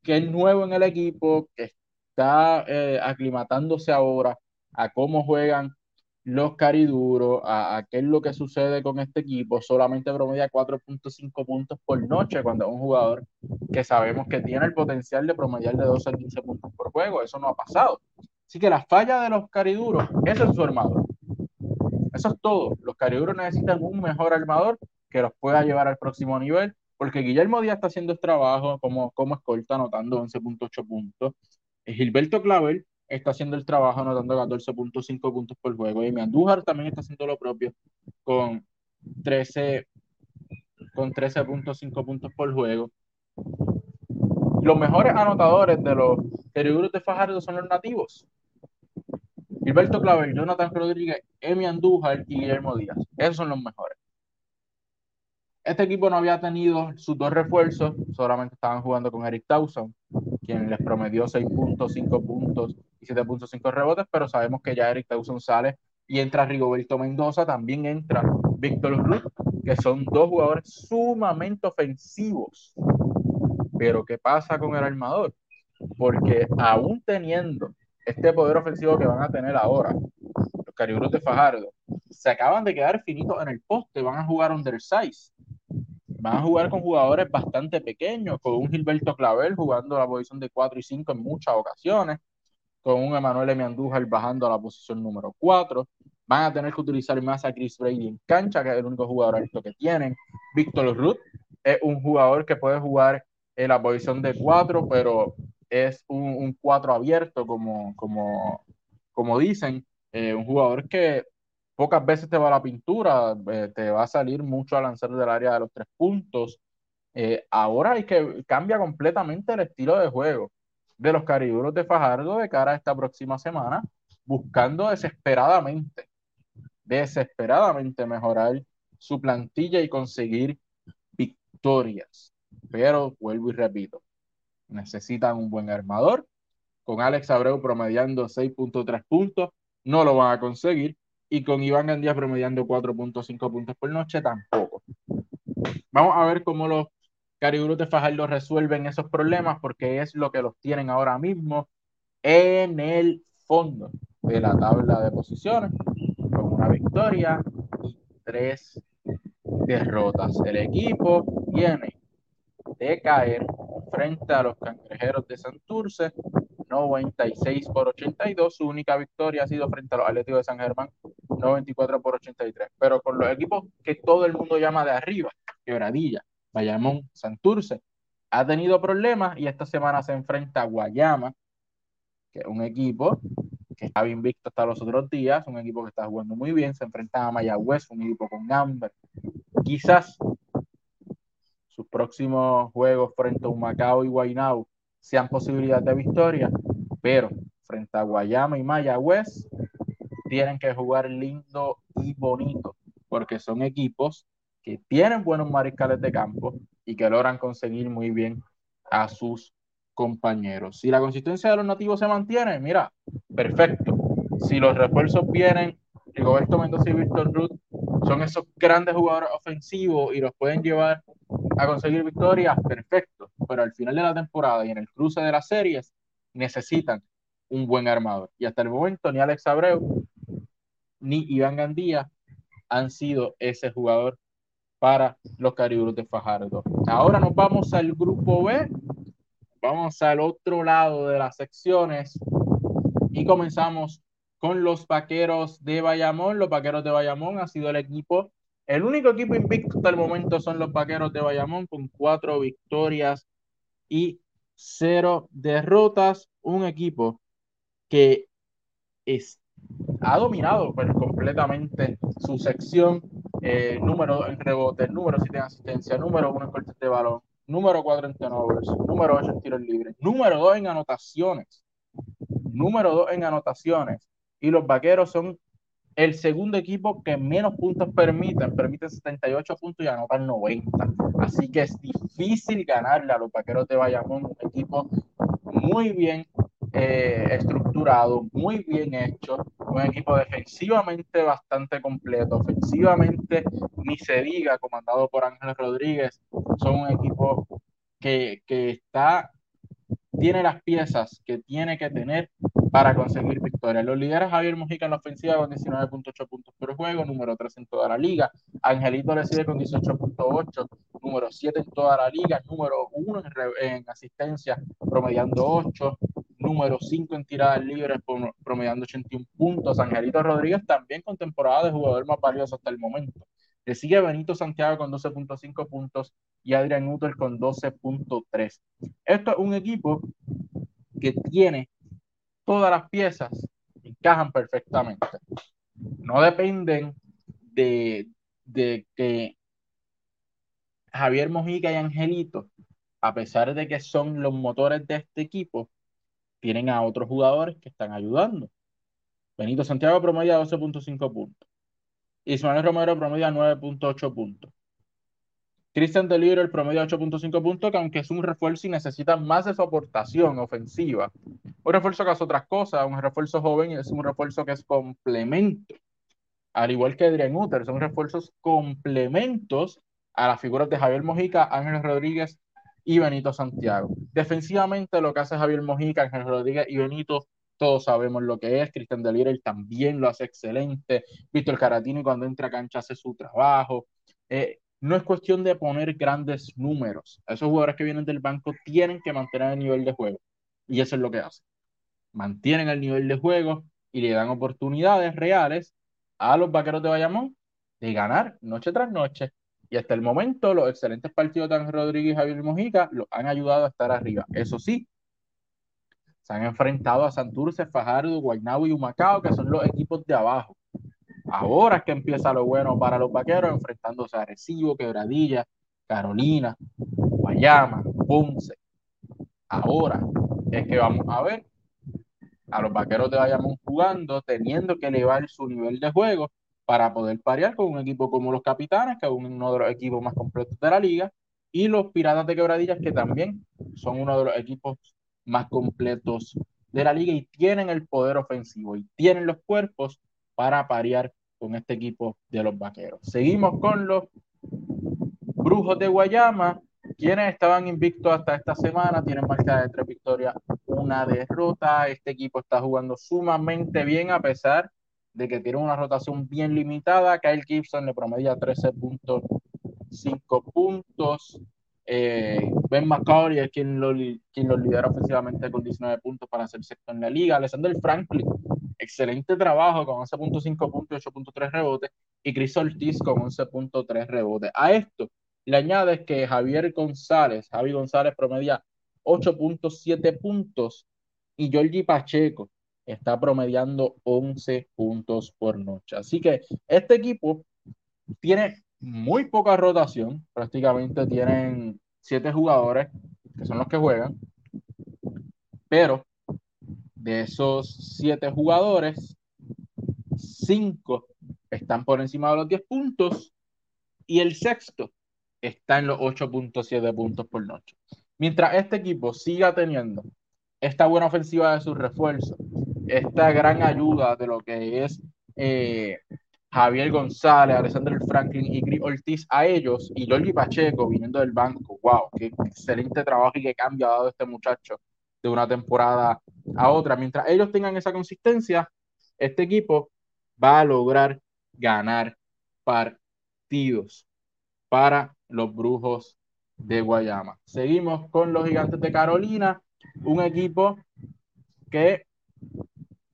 que es nuevo en el equipo, que está eh, aclimatándose ahora a cómo juegan los cariduros, a, qué es lo que sucede con este equipo, solamente promedia 4.5 puntos por noche cuando es un jugador que sabemos que tiene el potencial de promediar de 12 a 15 puntos por juego, eso no ha pasado. Así que la falla de los cariduros, ese es su armador. Eso es todo. Los cariduros necesitan un mejor armador que los pueda llevar al próximo nivel, porque Guillermo Díaz está haciendo el trabajo como, como escolta, anotando 11.8 puntos. Gilberto Clavel está haciendo el trabajo anotando 14.5 puntos por juego. Y Andújar también está haciendo lo propio con 13 con 13.5 puntos por juego. Los mejores anotadores de los Cariburos de Fajardo son los nativos. Gilberto Clavel, Jonathan Rodríguez, Emi Andújar y Guillermo Díaz. Esos son los mejores. Este equipo no había tenido sus dos refuerzos, solamente estaban jugando con Eric Towson, quien les promedió 6.5 puntos y 7.5 rebotes, pero sabemos que ya Eric Towson sale y entra Rigoberto Mendoza, también entra Víctor Ruth, que son dos jugadores sumamente ofensivos. Pero ¿qué pasa con el armador? Porque aún teniendo este poder ofensivo que van a tener ahora, los cariburos de Fajardo, se acaban de quedar finitos en el poste, van a jugar undersize van a jugar con jugadores bastante pequeños, con un Gilberto Clavel jugando la posición de 4 y 5 en muchas ocasiones, con un Emanuel M. Andújar bajando a la posición número 4. Van a tener que utilizar más a Chris Brady en cancha, que es el único jugador alto que tienen. Víctor Ruth es un jugador que puede jugar en la posición de 4, pero es un, 4 abierto, como, como, como dicen. Eh, un jugador que pocas veces te va la pintura, eh, te va a salir mucho a lanzar del área de los tres puntos. Eh, ahora hay que cambia completamente el estilo de juego de los cariburos de Fajardo de cara a esta próxima semana, buscando desesperadamente, desesperadamente mejorar su plantilla y conseguir victorias. Pero vuelvo y repito, necesitan un buen armador. Con Alex Abreu promediando 6.3 puntos, no lo van a conseguir. Y con Iván Gandía promediando 4.5 puntos por noche, tampoco. Vamos a ver cómo los Cariburos de Fajardo resuelven esos problemas, porque es lo que los tienen ahora mismo en el fondo de la tabla de posiciones, con una victoria y tres derrotas. El equipo viene de caer frente a los cangrejeros de Santurce, 96 por 82. Su única victoria ha sido frente a los Atléticos de San Germán, 94 por 83. Pero con los equipos que todo el mundo llama de arriba, Quebradilla, Bayamón, Santurce, ha tenido problemas y esta semana se enfrenta a Guayama, que es un equipo que estaba invicto hasta los otros días, un equipo que está jugando muy bien, se enfrenta a Mayagüez, un equipo con Amber. Quizás sus próximos juegos frente a Humacao y Guaynabo sean posibilidades de victoria, pero frente a Guayama y Mayagüez tienen que jugar lindo y bonito, porque son equipos que tienen buenos mariscales de campo y que logran conseguir muy bien a sus compañeros. Si la consistencia de los nativos se mantiene, mira, perfecto. Si los refuerzos vienen, Rigoberto Mendoza y Víctor Ruth son esos grandes jugadores ofensivos y los pueden llevar a conseguir victorias, perfecto. Pero al final de la temporada y en el cruce de las series, necesitan un buen armador. Y hasta el momento, ni Alex Abreu ni Iván Gandía han sido ese jugador para los Cariburos de Fajardo. Ahora nos vamos al grupo B Vamos al otro lado de las secciones y comenzamos con los vaqueros de Bayamón. Los vaqueros de Bayamón ha sido el equipo, el único equipo invicto hasta el momento son los vaqueros de Bayamón con cuatro victorias y cero derrotas. Un equipo que es, ha dominado pues, completamente su sección, eh, número en rebotes, número 7 en asistencia, número uno en cortes de balón, número 4 en turnovers, número 8 en tiros libres, número 2 en anotaciones, número 2 en anotaciones. Y los vaqueros son el segundo equipo que menos puntos permiten, permiten 78 puntos y anotan 90. Así que es difícil ganarle a los vaqueros de Bayamón, un equipo muy bien eh, estructurado, muy bien hecho, un equipo defensivamente bastante completo, ofensivamente ni se diga, comandado por Ángel Rodríguez, son un equipo que, que está, tiene las piezas que tiene que tener para conseguir victoria. Los líderes Javier Mujica en la ofensiva con 19.8 puntos por juego, número 3 en toda la liga. Angelito le sigue con 18.8, número 7 en toda la liga, número 1 en, en asistencia, promediando 8 número 5 en tiradas libres, promediando 81 puntos. Angelito Rodríguez también con temporada de jugador más valioso hasta el momento. Le sigue Benito Santiago con 12.5 puntos y Adrián Uter con 12.3. Esto es un equipo que tiene todas las piezas, encajan perfectamente. No dependen de, de que Javier Mojica y Angelito, a pesar de que son los motores de este equipo, tienen a otros jugadores que están ayudando. Benito Santiago promedia 12.5 puntos. Ismael Romero promedia 9.8 puntos. Christian Deliro el promedio 8.5 puntos, que aunque es un refuerzo y necesita más de su aportación ofensiva, un refuerzo que hace otras cosas, un refuerzo joven es un refuerzo que es complemento. Al igual que Adrián Uter, son refuerzos complementos a las figuras de Javier Mojica, Ángel Rodríguez y Benito Santiago. Defensivamente lo que hace Javier Mojica, Ángel Rodríguez y Benito, todos sabemos lo que es. Cristian Delire también lo hace excelente. Víctor Caratini cuando entra a cancha hace su trabajo. Eh, no es cuestión de poner grandes números. Esos jugadores que vienen del banco tienen que mantener el nivel de juego. Y eso es lo que hacen. Mantienen el nivel de juego y le dan oportunidades reales a los vaqueros de Bayamón de ganar noche tras noche. Y hasta el momento, los excelentes partidos de Ángel Rodríguez y Javier Mojica los han ayudado a estar arriba. Eso sí, se han enfrentado a Santurce, Fajardo, Guaynabo y Humacao, que son los equipos de abajo. Ahora es que empieza lo bueno para los vaqueros, enfrentándose a Arecibo, Quebradilla, Carolina, Guayama, Ponce. Ahora es que vamos a ver a los vaqueros de Bayamón jugando, teniendo que elevar su nivel de juego para poder parear con un equipo como los Capitanes, que es uno de los equipos más completos de la liga, y los Piratas de Quebradillas, que también son uno de los equipos más completos de la liga y tienen el poder ofensivo y tienen los cuerpos para parear con este equipo de los Vaqueros. Seguimos con los Brujos de Guayama, quienes estaban invictos hasta esta semana, tienen marca de tres victorias, una derrota. Este equipo está jugando sumamente bien a pesar de que tiene una rotación bien limitada. Kyle Gibson le promedia 13.5 puntos. Eh, ben McCauley es quien lo, quien lo lidera ofensivamente con 19 puntos para ser sexto en la liga. Alexander Franklin, excelente trabajo con 11.5 puntos y 8.3 rebotes. Y Chris Ortiz con 11.3 rebotes. A esto le añades que Javier González, Javi González promedia 8.7 puntos y Georgie Pacheco está promediando 11 puntos por noche. Así que este equipo tiene muy poca rotación, prácticamente tienen 7 jugadores que son los que juegan, pero de esos 7 jugadores, 5 están por encima de los 10 puntos y el sexto está en los 8.7 puntos por noche. Mientras este equipo siga teniendo esta buena ofensiva de sus refuerzos, esta gran ayuda de lo que es eh, Javier González, Alexander Franklin y Chris Ortiz a ellos y Loli Pacheco viniendo del banco. ¡Wow! ¡Qué excelente trabajo y qué cambio ha dado este muchacho de una temporada a otra! Mientras ellos tengan esa consistencia, este equipo va a lograr ganar partidos para los Brujos de Guayama. Seguimos con los Gigantes de Carolina, un equipo que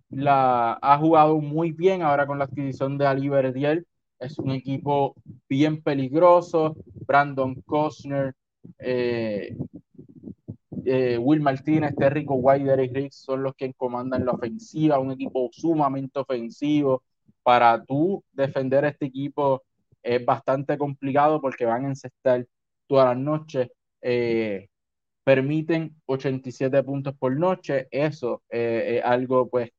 la ha jugado muy bien ahora con la adquisición de Ali Verdiel. Es un equipo bien peligroso. Brandon Costner, eh, eh, Will Martínez, Terrico White, y Riggs son los que comandan la ofensiva. Un equipo sumamente ofensivo. Para tú defender este equipo es bastante complicado porque van a encestar todas las noches. Eh, permiten 87 puntos por noche. Eso eh, es algo pues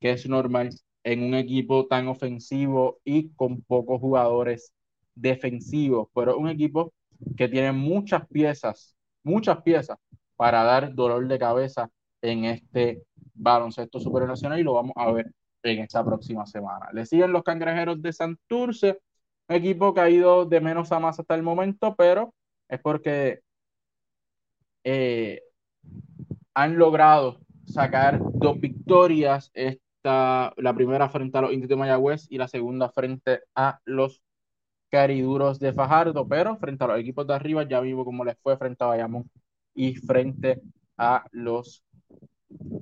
que es normal en un equipo tan ofensivo y con pocos jugadores defensivos, pero un equipo que tiene muchas piezas, muchas piezas para dar dolor de cabeza en este baloncesto supernacional y lo vamos a ver en esta próxima semana. Le siguen los cangrejeros de Santurce, equipo que ha ido de menos a más hasta el momento, pero es porque eh, han logrado sacar dos victorias, esta, la primera frente a los indios de Mayagüez y la segunda frente a los cariduros de Fajardo, pero frente a los equipos de arriba ya vimos cómo les fue frente a Bayamón y frente a los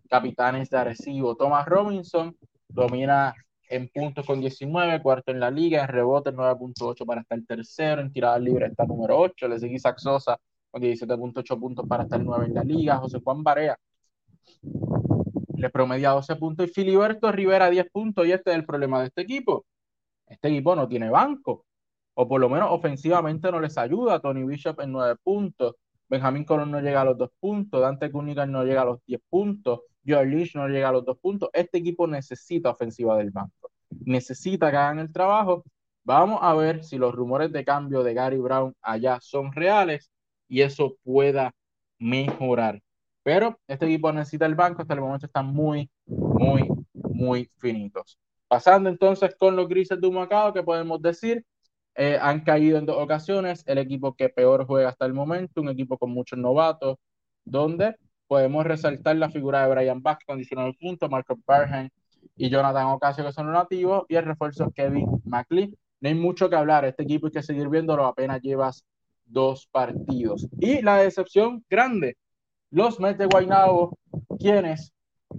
capitanes de Arecibo. Thomas Robinson domina en puntos con 19, cuarto en la liga, en rebote 9.8 para estar tercero, en tirada libre está número 8, le sigue Saxosa con 17.8 puntos para estar 9 en la liga, José Juan Barea le promedia 12 puntos y Filiberto Rivera 10 puntos y este es el problema de este equipo. Este equipo no tiene banco, o por lo menos ofensivamente no les ayuda. Tony Bishop en 9 puntos, Benjamín Colón no llega a los 2 puntos, Dante Cunningham no llega a los 10 puntos, George Leach no llega a los 2 puntos. Este equipo necesita ofensiva del banco, necesita que hagan el trabajo. Vamos a ver si los rumores de cambio de Gary Brown allá son reales y eso pueda mejorar. Pero este equipo necesita el banco, hasta el momento están muy, muy, muy finitos. Pasando entonces con los grises de Humacao, que podemos decir, eh, han caído en dos ocasiones, el equipo que peor juega hasta el momento, un equipo con muchos novatos, donde podemos resaltar la figura de Brian Bax con 19 puntos, Marco Barham y Jonathan Ocasio que son los nativos, y el refuerzo Kevin McLean. No hay mucho que hablar, este equipo hay que seguir viéndolo, apenas llevas dos partidos. Y la decepción grande, los Mets de Guaynabo, quienes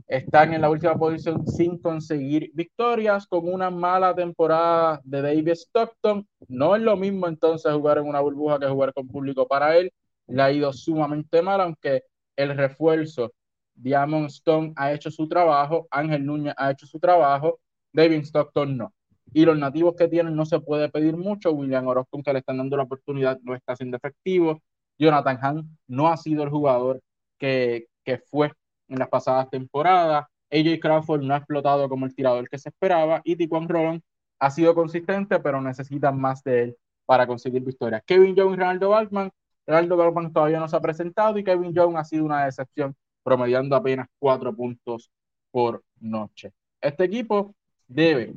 están en la última posición sin conseguir victorias, con una mala temporada de David Stockton. No es lo mismo entonces jugar en una burbuja que jugar con público para él. Le ha ido sumamente mal, aunque el refuerzo Diamond Stone ha hecho su trabajo, Ángel Núñez ha hecho su trabajo, David Stockton no. Y los nativos que tienen no se puede pedir mucho. William Orozco, que le están dando la oportunidad, no está siendo efectivo. Jonathan Hahn no ha sido el jugador que, fue en las pasadas temporadas. AJ Crawford no ha explotado como el tirador que se esperaba y Tiquan Roland ha sido consistente, pero necesitan más de él para conseguir victorias. Kevin Jones y Ronaldo Balkman. Ronaldo Balkman todavía no se ha presentado y Kevin Jones ha sido una decepción, promediando apenas cuatro puntos por noche. Este equipo debe,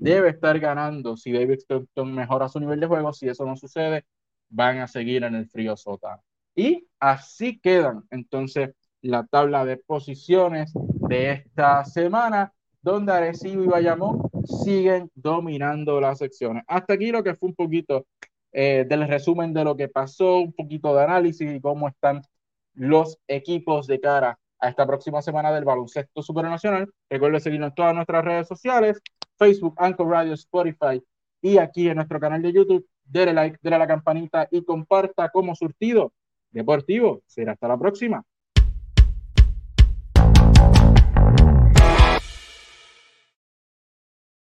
debe estar ganando si David Stockton mejora su nivel de juego. Si eso no sucede, van a seguir en el frío sótano. Y así quedan entonces la tabla de posiciones de esta semana, donde Arecibo y Bayamón siguen dominando las secciones. Hasta aquí lo que fue un poquito eh, del resumen de lo que pasó, un poquito de análisis y cómo están los equipos de cara a esta próxima semana del baloncesto supernacional. Recuerden seguirnos en todas nuestras redes sociales, Facebook, Anchor Radio, Spotify y aquí en nuestro canal de YouTube. Dele like, dele a la campanita y comparta como surtido deportivo. Será hasta la próxima.